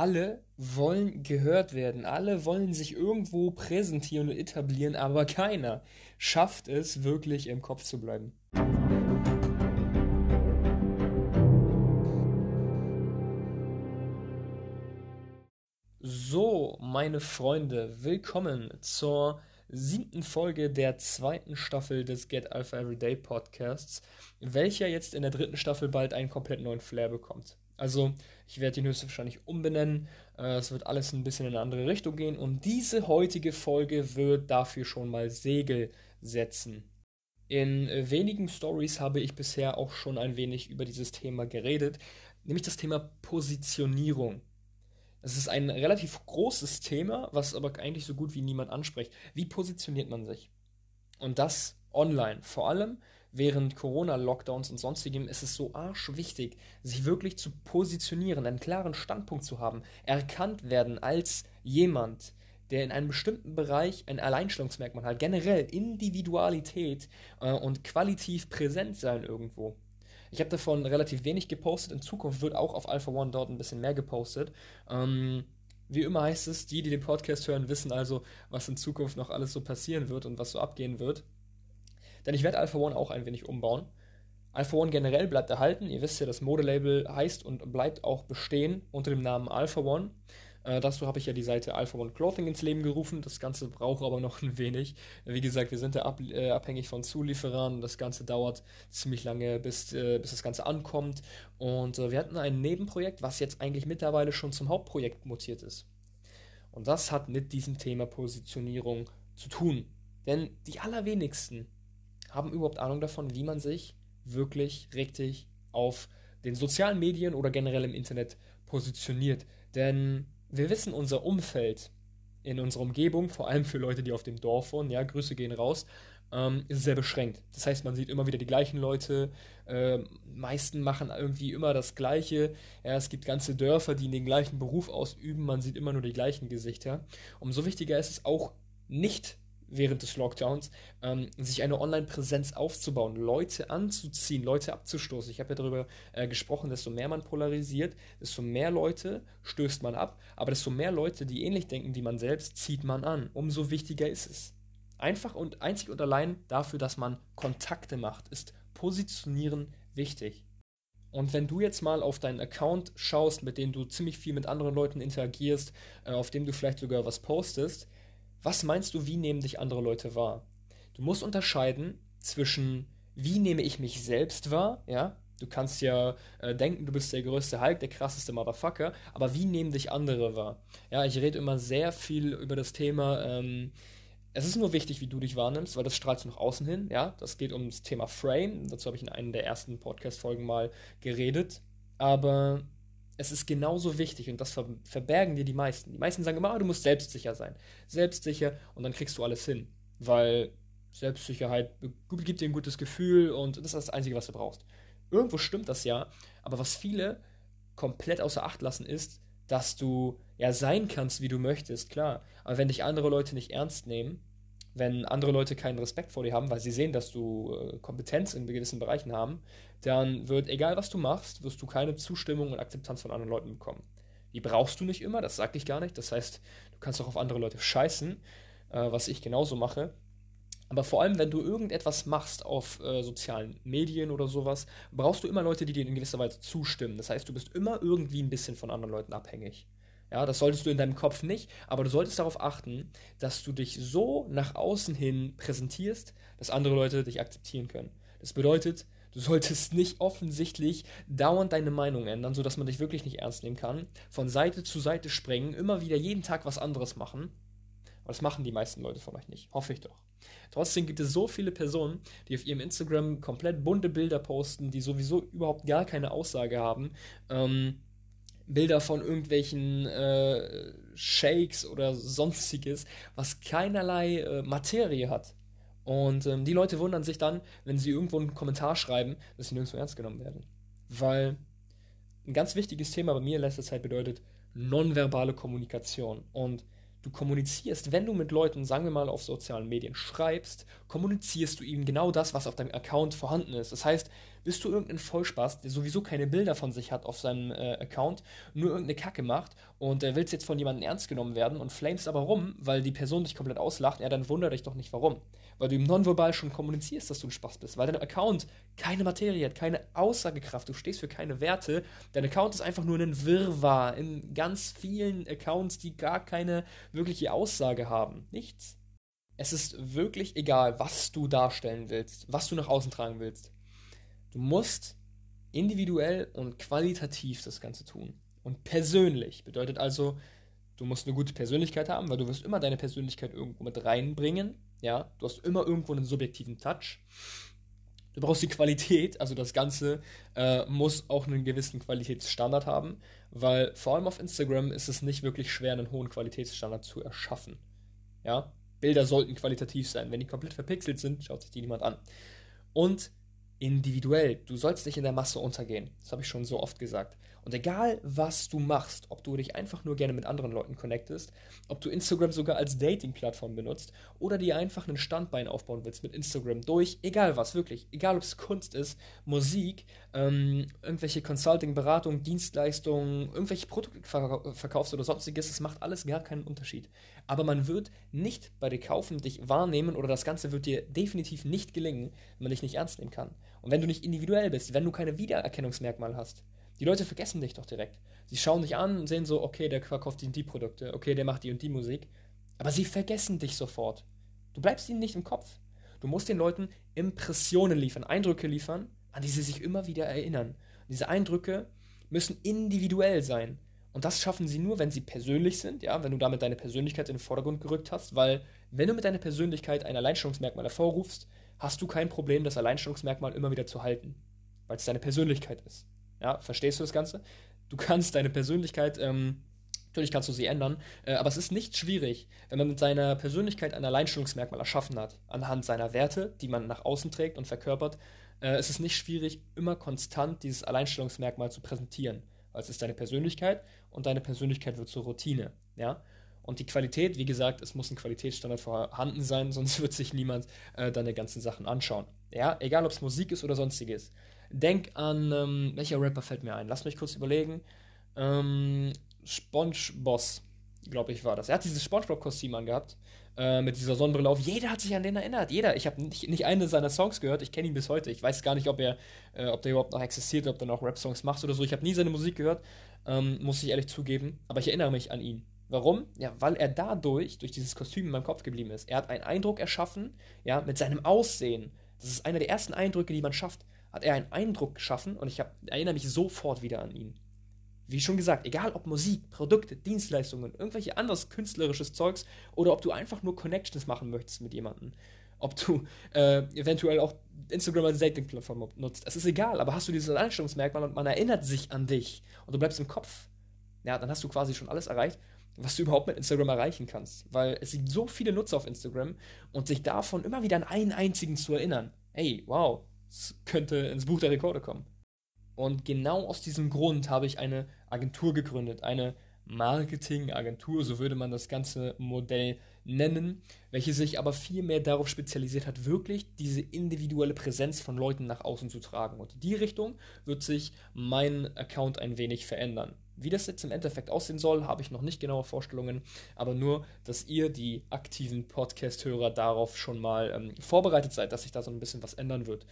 alle wollen gehört werden, alle wollen sich irgendwo präsentieren und etablieren, aber keiner schafft es wirklich im Kopf zu bleiben. So, meine Freunde, willkommen zur siebten Folge der zweiten Staffel des Get Alpha Everyday Podcasts, welcher jetzt in der dritten Staffel bald einen komplett neuen Flair bekommt. Also, ich werde ihn höchstwahrscheinlich umbenennen. Äh, es wird alles ein bisschen in eine andere Richtung gehen und diese heutige Folge wird dafür schon mal Segel setzen. In wenigen Stories habe ich bisher auch schon ein wenig über dieses Thema geredet, nämlich das Thema Positionierung. Es ist ein relativ großes Thema, was aber eigentlich so gut wie niemand anspricht. Wie positioniert man sich? Und das online. Vor allem während Corona-Lockdowns und sonstigem ist es so arschwichtig, sich wirklich zu positionieren, einen klaren Standpunkt zu haben, erkannt werden als jemand, der in einem bestimmten Bereich ein Alleinstellungsmerkmal hat, generell Individualität äh, und qualitativ präsent sein irgendwo. Ich habe davon relativ wenig gepostet. In Zukunft wird auch auf Alpha One dort ein bisschen mehr gepostet. Ähm, wie immer heißt es, die, die den Podcast hören, wissen also, was in Zukunft noch alles so passieren wird und was so abgehen wird. Denn ich werde Alpha One auch ein wenig umbauen. Alpha One generell bleibt erhalten. Ihr wisst ja, das Modelabel heißt und bleibt auch bestehen unter dem Namen Alpha One. Äh, dazu habe ich ja die Seite Alpha One Clothing ins Leben gerufen. Das Ganze braucht aber noch ein wenig. Wie gesagt, wir sind ja ab, äh, abhängig von Zulieferern. Das Ganze dauert ziemlich lange, bis, äh, bis das Ganze ankommt. Und äh, wir hatten ein Nebenprojekt, was jetzt eigentlich mittlerweile schon zum Hauptprojekt mutiert ist. Und das hat mit diesem Thema Positionierung zu tun. Denn die allerwenigsten haben überhaupt Ahnung davon, wie man sich wirklich richtig auf den sozialen Medien oder generell im Internet positioniert. Denn wir wissen, unser Umfeld in unserer Umgebung, vor allem für Leute, die auf dem Dorf wohnen, ja, Grüße gehen raus, ähm, ist sehr beschränkt. Das heißt, man sieht immer wieder die gleichen Leute, äh, meisten machen irgendwie immer das Gleiche. Ja, es gibt ganze Dörfer, die den gleichen Beruf ausüben, man sieht immer nur die gleichen Gesichter. Umso wichtiger ist es auch nicht während des Lockdowns, ähm, sich eine Online-Präsenz aufzubauen, Leute anzuziehen, Leute abzustoßen. Ich habe ja darüber äh, gesprochen, desto mehr man polarisiert, desto mehr Leute stößt man ab, aber desto mehr Leute, die ähnlich denken wie man selbst, zieht man an. Umso wichtiger ist es. Einfach und einzig und allein dafür, dass man Kontakte macht, ist Positionieren wichtig. Und wenn du jetzt mal auf deinen Account schaust, mit dem du ziemlich viel mit anderen Leuten interagierst, äh, auf dem du vielleicht sogar was postest, was meinst du, wie nehmen dich andere Leute wahr? Du musst unterscheiden zwischen, wie nehme ich mich selbst wahr, ja? Du kannst ja äh, denken, du bist der größte Hulk, der krasseste Motherfucker, aber wie nehmen dich andere wahr? Ja, ich rede immer sehr viel über das Thema, ähm, es ist nur wichtig, wie du dich wahrnimmst, weil das strahlst du nach außen hin, ja? Das geht um das Thema Frame, dazu habe ich in einer der ersten Podcast-Folgen mal geredet, aber es ist genauso wichtig und das ver verbergen dir die meisten. Die meisten sagen immer, ah, du musst selbstsicher sein. Selbstsicher und dann kriegst du alles hin. Weil Selbstsicherheit gibt dir ein gutes Gefühl und das ist das Einzige, was du brauchst. Irgendwo stimmt das ja, aber was viele komplett außer Acht lassen ist, dass du ja sein kannst, wie du möchtest, klar. Aber wenn dich andere Leute nicht ernst nehmen, wenn andere Leute keinen Respekt vor dir haben, weil sie sehen, dass du äh, Kompetenz in gewissen Bereichen haben, dann wird, egal was du machst, wirst du keine Zustimmung und Akzeptanz von anderen Leuten bekommen. Die brauchst du nicht immer, das sag ich gar nicht. Das heißt, du kannst auch auf andere Leute scheißen, äh, was ich genauso mache. Aber vor allem, wenn du irgendetwas machst auf äh, sozialen Medien oder sowas, brauchst du immer Leute, die dir in gewisser Weise zustimmen. Das heißt, du bist immer irgendwie ein bisschen von anderen Leuten abhängig. Ja, das solltest du in deinem Kopf nicht, aber du solltest darauf achten, dass du dich so nach außen hin präsentierst, dass andere Leute dich akzeptieren können. Das bedeutet, du solltest nicht offensichtlich dauernd deine Meinung ändern, sodass man dich wirklich nicht ernst nehmen kann, von Seite zu Seite springen, immer wieder jeden Tag was anderes machen. Aber das machen die meisten Leute von euch nicht, hoffe ich doch. Trotzdem gibt es so viele Personen, die auf ihrem Instagram komplett bunte Bilder posten, die sowieso überhaupt gar keine Aussage haben. Ähm, Bilder von irgendwelchen äh, Shakes oder sonstiges, was keinerlei äh, Materie hat. Und ähm, die Leute wundern sich dann, wenn sie irgendwo einen Kommentar schreiben, dass sie nirgendwo ernst genommen werden. Weil ein ganz wichtiges Thema bei mir in letzter Zeit bedeutet nonverbale Kommunikation. Und du kommunizierst, wenn du mit Leuten, sagen wir mal, auf sozialen Medien schreibst, kommunizierst du ihnen genau das, was auf deinem Account vorhanden ist. Das heißt, bist du irgendein Vollspaß, der sowieso keine Bilder von sich hat auf seinem äh, Account, nur irgendeine Kacke macht und äh, willst jetzt von jemandem ernst genommen werden und flamest aber rum, weil die Person dich komplett auslacht, ja, dann wundere dich doch nicht warum. Weil du im Nonverbal schon kommunizierst, dass du ein Spaß bist, weil dein Account keine Materie hat, keine Aussagekraft, du stehst für keine Werte. Dein Account ist einfach nur ein Wirrwarr in ganz vielen Accounts, die gar keine wirkliche Aussage haben. Nichts. Es ist wirklich egal, was du darstellen willst, was du nach außen tragen willst. Du musst individuell und qualitativ das Ganze tun. Und persönlich bedeutet also, du musst eine gute Persönlichkeit haben, weil du wirst immer deine Persönlichkeit irgendwo mit reinbringen. Ja, du hast immer irgendwo einen subjektiven Touch. Du brauchst die Qualität, also das Ganze äh, muss auch einen gewissen Qualitätsstandard haben, weil vor allem auf Instagram ist es nicht wirklich schwer, einen hohen Qualitätsstandard zu erschaffen. Ja, Bilder sollten qualitativ sein. Wenn die komplett verpixelt sind, schaut sich die niemand an. Und individuell. Du sollst nicht in der Masse untergehen. Das habe ich schon so oft gesagt. Und egal, was du machst, ob du dich einfach nur gerne mit anderen Leuten connectest, ob du Instagram sogar als Dating-Plattform benutzt oder dir einfach einen Standbein aufbauen willst mit Instagram durch, egal was, wirklich, egal ob es Kunst ist, Musik, ähm, irgendwelche Consulting, Beratung, Dienstleistungen, irgendwelche Produkte verkaufst oder sonstiges, es macht alles gar keinen Unterschied. Aber man wird nicht bei dir kaufen, dich wahrnehmen oder das Ganze wird dir definitiv nicht gelingen, wenn man dich nicht ernst nehmen kann. Und wenn du nicht individuell bist, wenn du keine Wiedererkennungsmerkmale hast, die Leute vergessen dich doch direkt. Sie schauen dich an und sehen so, okay, der verkauft die und die Produkte, okay, der macht die und die Musik. Aber sie vergessen dich sofort. Du bleibst ihnen nicht im Kopf. Du musst den Leuten Impressionen liefern, Eindrücke liefern, an die sie sich immer wieder erinnern. Und diese Eindrücke müssen individuell sein. Und das schaffen sie nur, wenn sie persönlich sind, ja, wenn du damit deine Persönlichkeit in den Vordergrund gerückt hast, weil wenn du mit deiner Persönlichkeit ein Alleinstellungsmerkmal hervorrufst, hast du kein Problem, das Alleinstellungsmerkmal immer wieder zu halten, weil es deine Persönlichkeit ist. Ja, verstehst du das Ganze? Du kannst deine Persönlichkeit, ähm, natürlich kannst du sie ändern, äh, aber es ist nicht schwierig, wenn man mit seiner Persönlichkeit ein Alleinstellungsmerkmal erschaffen hat, anhand seiner Werte, die man nach außen trägt und verkörpert, äh, es ist nicht schwierig, immer konstant dieses Alleinstellungsmerkmal zu präsentieren. Weil es ist deine Persönlichkeit und deine Persönlichkeit wird zur Routine. Ja? Und die Qualität, wie gesagt, es muss ein Qualitätsstandard vorhanden sein, sonst wird sich niemand äh, deine ganzen Sachen anschauen. Ja, egal ob es Musik ist oder sonstiges. Denk an, ähm, welcher Rapper fällt mir ein? Lass mich kurz überlegen. Ähm, SpongeBoss, glaube ich, war das. Er hat dieses SpongeBob-Kostüm angehabt, äh, mit dieser Sonnenbrille auf. Jeder hat sich an den erinnert. Jeder. Ich habe nicht, nicht eine seiner Songs gehört. Ich kenne ihn bis heute. Ich weiß gar nicht, ob er, äh, ob der überhaupt noch existiert, ob der noch Rap-Songs macht oder so. Ich habe nie seine Musik gehört, ähm, muss ich ehrlich zugeben. Aber ich erinnere mich an ihn. Warum? Ja, weil er dadurch, durch dieses Kostüm in meinem Kopf geblieben ist. Er hat einen Eindruck erschaffen, ja, mit seinem Aussehen. Das ist einer der ersten Eindrücke, die man schafft hat er einen Eindruck geschaffen und ich hab, erinnere mich sofort wieder an ihn. Wie schon gesagt, egal ob Musik, Produkte, Dienstleistungen, irgendwelche anderes künstlerisches Zeugs oder ob du einfach nur Connections machen möchtest mit jemandem, ob du äh, eventuell auch Instagram als Dating-Plattform nutzt, es ist egal, aber hast du dieses Einstellungsmerkmal und man erinnert sich an dich und du bleibst im Kopf, ja, dann hast du quasi schon alles erreicht, was du überhaupt mit Instagram erreichen kannst. Weil es sind so viele Nutzer auf Instagram und sich davon immer wieder an einen einzigen zu erinnern. Hey, wow, es könnte ins Buch der Rekorde kommen. Und genau aus diesem Grund habe ich eine Agentur gegründet, eine Marketingagentur, so würde man das ganze Modell nennen, welche sich aber viel mehr darauf spezialisiert hat, wirklich diese individuelle Präsenz von Leuten nach außen zu tragen. Und in die Richtung wird sich mein Account ein wenig verändern. Wie das jetzt im Endeffekt aussehen soll, habe ich noch nicht genaue Vorstellungen, aber nur, dass ihr, die aktiven Podcast-Hörer, darauf schon mal ähm, vorbereitet seid, dass sich da so ein bisschen was ändern wird.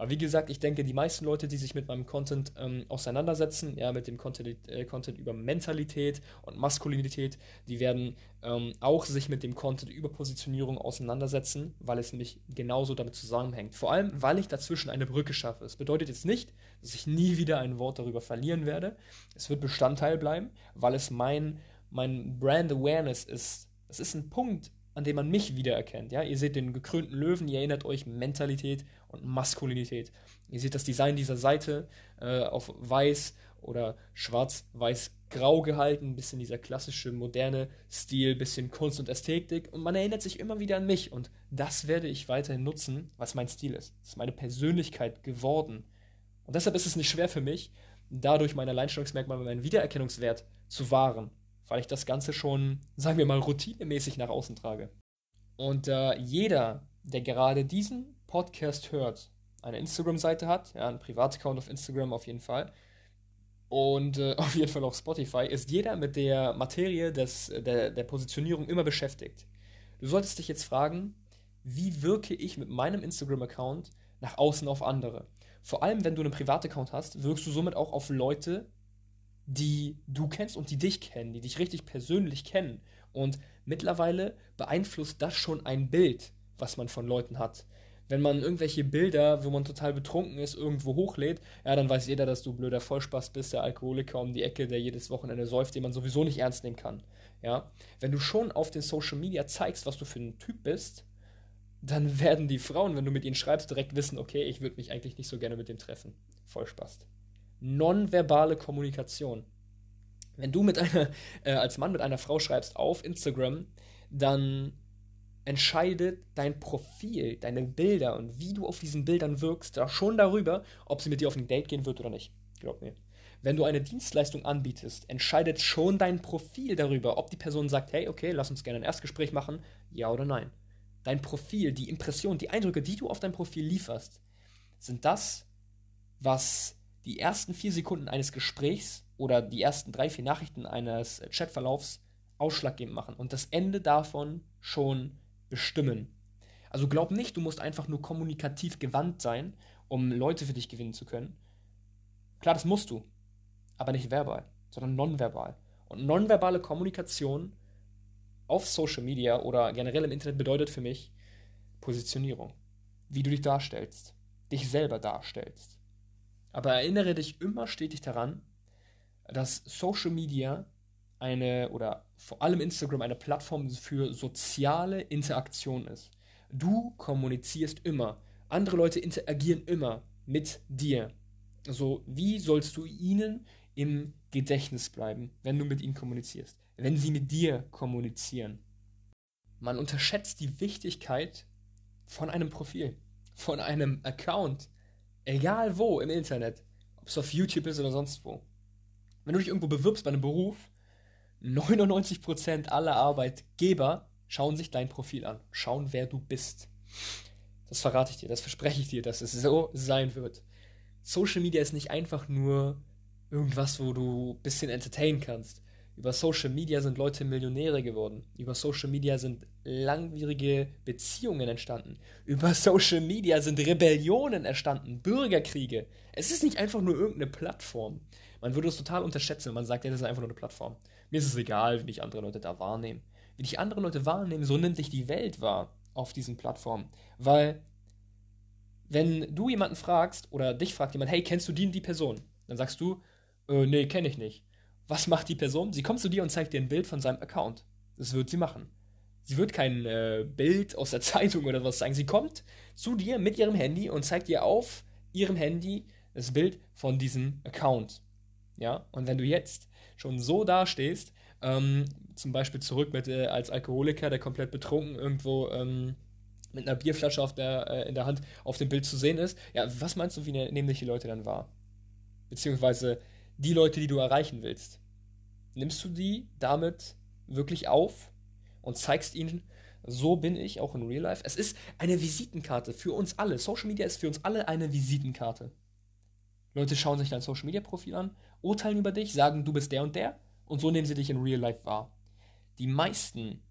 Aber wie gesagt, ich denke, die meisten Leute, die sich mit meinem Content ähm, auseinandersetzen, ja, mit dem Content, äh, Content über Mentalität und Maskulinität, die werden ähm, auch sich mit dem Content über Positionierung auseinandersetzen, weil es nämlich genauso damit zusammenhängt. Vor allem, weil ich dazwischen eine Brücke schaffe. Es bedeutet jetzt nicht, dass ich nie wieder ein Wort darüber verlieren werde. Es wird Bestandteil bleiben, weil es mein, mein Brand Awareness ist. Es ist ein Punkt, an dem man mich wiedererkennt. Ja? Ihr seht den gekrönten Löwen, ihr erinnert euch Mentalität und Maskulinität. Ihr seht das Design dieser Seite äh, auf weiß oder schwarz-weiß-grau gehalten, bisschen dieser klassische moderne Stil, bisschen Kunst und Ästhetik und man erinnert sich immer wieder an mich und das werde ich weiterhin nutzen, was mein Stil ist. Das ist meine Persönlichkeit geworden. Und deshalb ist es nicht schwer für mich, dadurch mein Alleinstellungsmerkmal, meinen Wiedererkennungswert zu wahren weil ich das Ganze schon, sagen wir mal, routinemäßig nach außen trage. Und äh, jeder, der gerade diesen Podcast hört, eine Instagram-Seite hat, ja, einen Privataccount auf Instagram auf jeden Fall, und äh, auf jeden Fall auch Spotify, ist jeder mit der Materie des, der, der Positionierung immer beschäftigt. Du solltest dich jetzt fragen, wie wirke ich mit meinem Instagram-Account nach außen auf andere? Vor allem, wenn du einen Privataccount hast, wirkst du somit auch auf Leute, die du kennst und die dich kennen, die dich richtig persönlich kennen. Und mittlerweile beeinflusst das schon ein Bild, was man von Leuten hat wenn man irgendwelche Bilder, wo man total betrunken ist, irgendwo hochlädt, ja, dann weiß jeder, dass du blöder Vollspaß bist, der Alkoholiker um die Ecke, der jedes Wochenende säuft, den man sowieso nicht ernst nehmen kann. Ja, wenn du schon auf den Social Media zeigst, was du für ein Typ bist, dann werden die Frauen, wenn du mit ihnen schreibst, direkt wissen, okay, ich würde mich eigentlich nicht so gerne mit dem treffen. Vollspaß. Nonverbale Kommunikation. Wenn du mit einer, äh, als Mann mit einer Frau schreibst auf Instagram, dann entscheidet dein Profil, deine Bilder und wie du auf diesen Bildern wirkst, da schon darüber, ob sie mit dir auf ein Date gehen wird oder nicht. Glaub mir. Wenn du eine Dienstleistung anbietest, entscheidet schon dein Profil darüber, ob die Person sagt, hey, okay, lass uns gerne ein Erstgespräch machen, ja oder nein. Dein Profil, die Impression, die Eindrücke, die du auf dein Profil lieferst, sind das, was die ersten vier Sekunden eines Gesprächs oder die ersten drei, vier Nachrichten eines Chatverlaufs ausschlaggebend machen und das Ende davon schon bestimmen. Also glaub nicht, du musst einfach nur kommunikativ gewandt sein, um Leute für dich gewinnen zu können. Klar, das musst du, aber nicht verbal, sondern nonverbal. Und nonverbale Kommunikation auf Social Media oder generell im Internet bedeutet für mich Positionierung. Wie du dich darstellst, dich selber darstellst. Aber erinnere dich immer stetig daran, dass Social Media eine oder vor allem Instagram eine Plattform für soziale Interaktion ist. Du kommunizierst immer. Andere Leute interagieren immer mit dir. Also, wie sollst du ihnen im Gedächtnis bleiben, wenn du mit ihnen kommunizierst? Wenn sie mit dir kommunizieren. Man unterschätzt die Wichtigkeit von einem Profil, von einem Account, egal wo im Internet, ob es auf YouTube ist oder sonst wo. Wenn du dich irgendwo bewirbst bei einem Beruf, 99% aller Arbeitgeber schauen sich dein Profil an, schauen, wer du bist. Das verrate ich dir, das verspreche ich dir, dass es so sein wird. Social Media ist nicht einfach nur irgendwas, wo du ein bisschen entertainen kannst. Über Social Media sind Leute Millionäre geworden. Über Social Media sind langwierige Beziehungen entstanden. Über Social Media sind Rebellionen entstanden, Bürgerkriege. Es ist nicht einfach nur irgendeine Plattform. Man würde es total unterschätzen, wenn man sagt, ja, das ist einfach nur eine Plattform. Mir ist es egal, wie dich andere Leute da wahrnehmen. Wie dich andere Leute wahrnehmen, so nimmt dich die Welt wahr auf diesen Plattformen. Weil, wenn du jemanden fragst oder dich fragt jemand, hey, kennst du die und die Person? Dann sagst du, äh, nee, kenne ich nicht. Was macht die Person? Sie kommt zu dir und zeigt dir ein Bild von seinem Account. Das wird sie machen. Sie wird kein äh, Bild aus der Zeitung oder was zeigen. Sie kommt zu dir mit ihrem Handy und zeigt dir auf ihrem Handy das Bild von diesem Account. Ja, und wenn du jetzt schon so dastehst, ähm, zum Beispiel zurück mit äh, als Alkoholiker, der komplett betrunken irgendwo ähm, mit einer Bierflasche auf der, äh, in der Hand auf dem Bild zu sehen ist, ja, was meinst du, wie ne, nehmen die Leute dann wahr? Beziehungsweise die Leute, die du erreichen willst. Nimmst du die damit wirklich auf und zeigst ihnen, so bin ich auch in Real Life? Es ist eine Visitenkarte für uns alle. Social Media ist für uns alle eine Visitenkarte. Leute schauen sich dein Social Media Profil an, urteilen über dich, sagen, du bist der und der und so nehmen sie dich in Real Life wahr. Die meisten,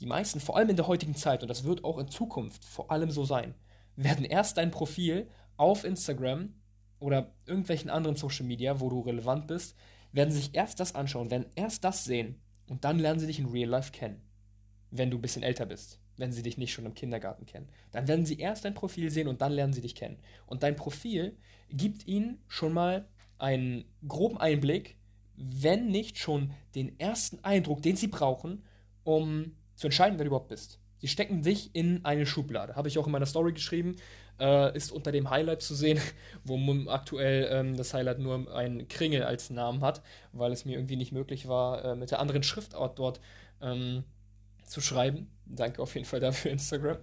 die meisten, vor allem in der heutigen Zeit, und das wird auch in Zukunft vor allem so sein, werden erst dein Profil auf Instagram oder irgendwelchen anderen Social Media, wo du relevant bist, werden sich erst das anschauen, werden erst das sehen und dann lernen sie dich in Real Life kennen, wenn du ein bisschen älter bist wenn sie dich nicht schon im Kindergarten kennen. Dann werden sie erst dein Profil sehen und dann lernen sie dich kennen. Und dein Profil gibt ihnen schon mal einen groben Einblick, wenn nicht schon den ersten Eindruck, den sie brauchen, um zu entscheiden, wer du überhaupt bist. Sie stecken dich in eine Schublade. Habe ich auch in meiner Story geschrieben. Äh, ist unter dem Highlight zu sehen, wo aktuell ähm, das Highlight nur ein Kringel als Namen hat, weil es mir irgendwie nicht möglich war, äh, mit der anderen Schriftart dort ähm, zu schreiben. Danke auf jeden Fall dafür, Instagram.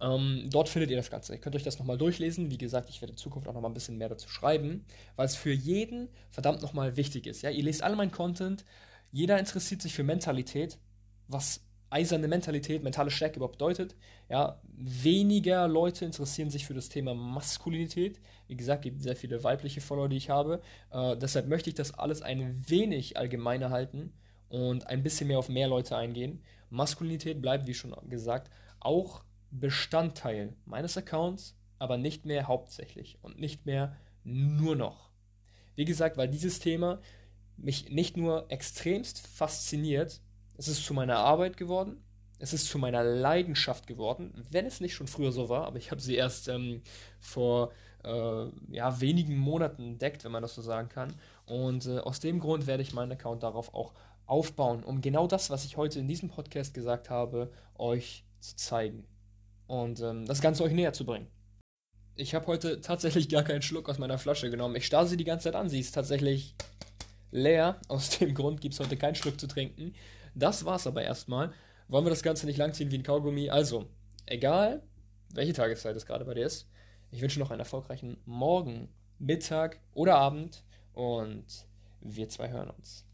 Ähm, dort findet ihr das Ganze. Ihr könnt euch das nochmal durchlesen. Wie gesagt, ich werde in Zukunft auch nochmal ein bisschen mehr dazu schreiben, weil es für jeden verdammt nochmal wichtig ist. Ja? Ihr lest alle meinen Content, jeder interessiert sich für Mentalität, was eiserne Mentalität, mentale Stärke überhaupt bedeutet. Ja, weniger Leute interessieren sich für das Thema Maskulinität. Wie gesagt, gibt sehr viele weibliche Follower, die ich habe. Äh, deshalb möchte ich das alles ein wenig allgemeiner halten und ein bisschen mehr auf mehr Leute eingehen. Maskulinität bleibt, wie schon gesagt, auch Bestandteil meines Accounts, aber nicht mehr hauptsächlich und nicht mehr nur noch. Wie gesagt, weil dieses Thema mich nicht nur extremst fasziniert, es ist zu meiner Arbeit geworden. Es ist zu meiner Leidenschaft geworden, wenn es nicht schon früher so war, aber ich habe sie erst ähm, vor äh, ja, wenigen Monaten entdeckt, wenn man das so sagen kann. Und äh, aus dem Grund werde ich meinen Account darauf auch aufbauen, um genau das, was ich heute in diesem Podcast gesagt habe, euch zu zeigen. Und ähm, das Ganze euch näher zu bringen. Ich habe heute tatsächlich gar keinen Schluck aus meiner Flasche genommen. Ich starre sie die ganze Zeit an. Sie ist tatsächlich leer. Aus dem Grund gibt es heute keinen Schluck zu trinken. Das war's aber erstmal. Wollen wir das Ganze nicht langziehen wie ein Kaugummi? Also, egal, welche Tageszeit es gerade bei dir ist, ich wünsche noch einen erfolgreichen Morgen, Mittag oder Abend und wir zwei hören uns.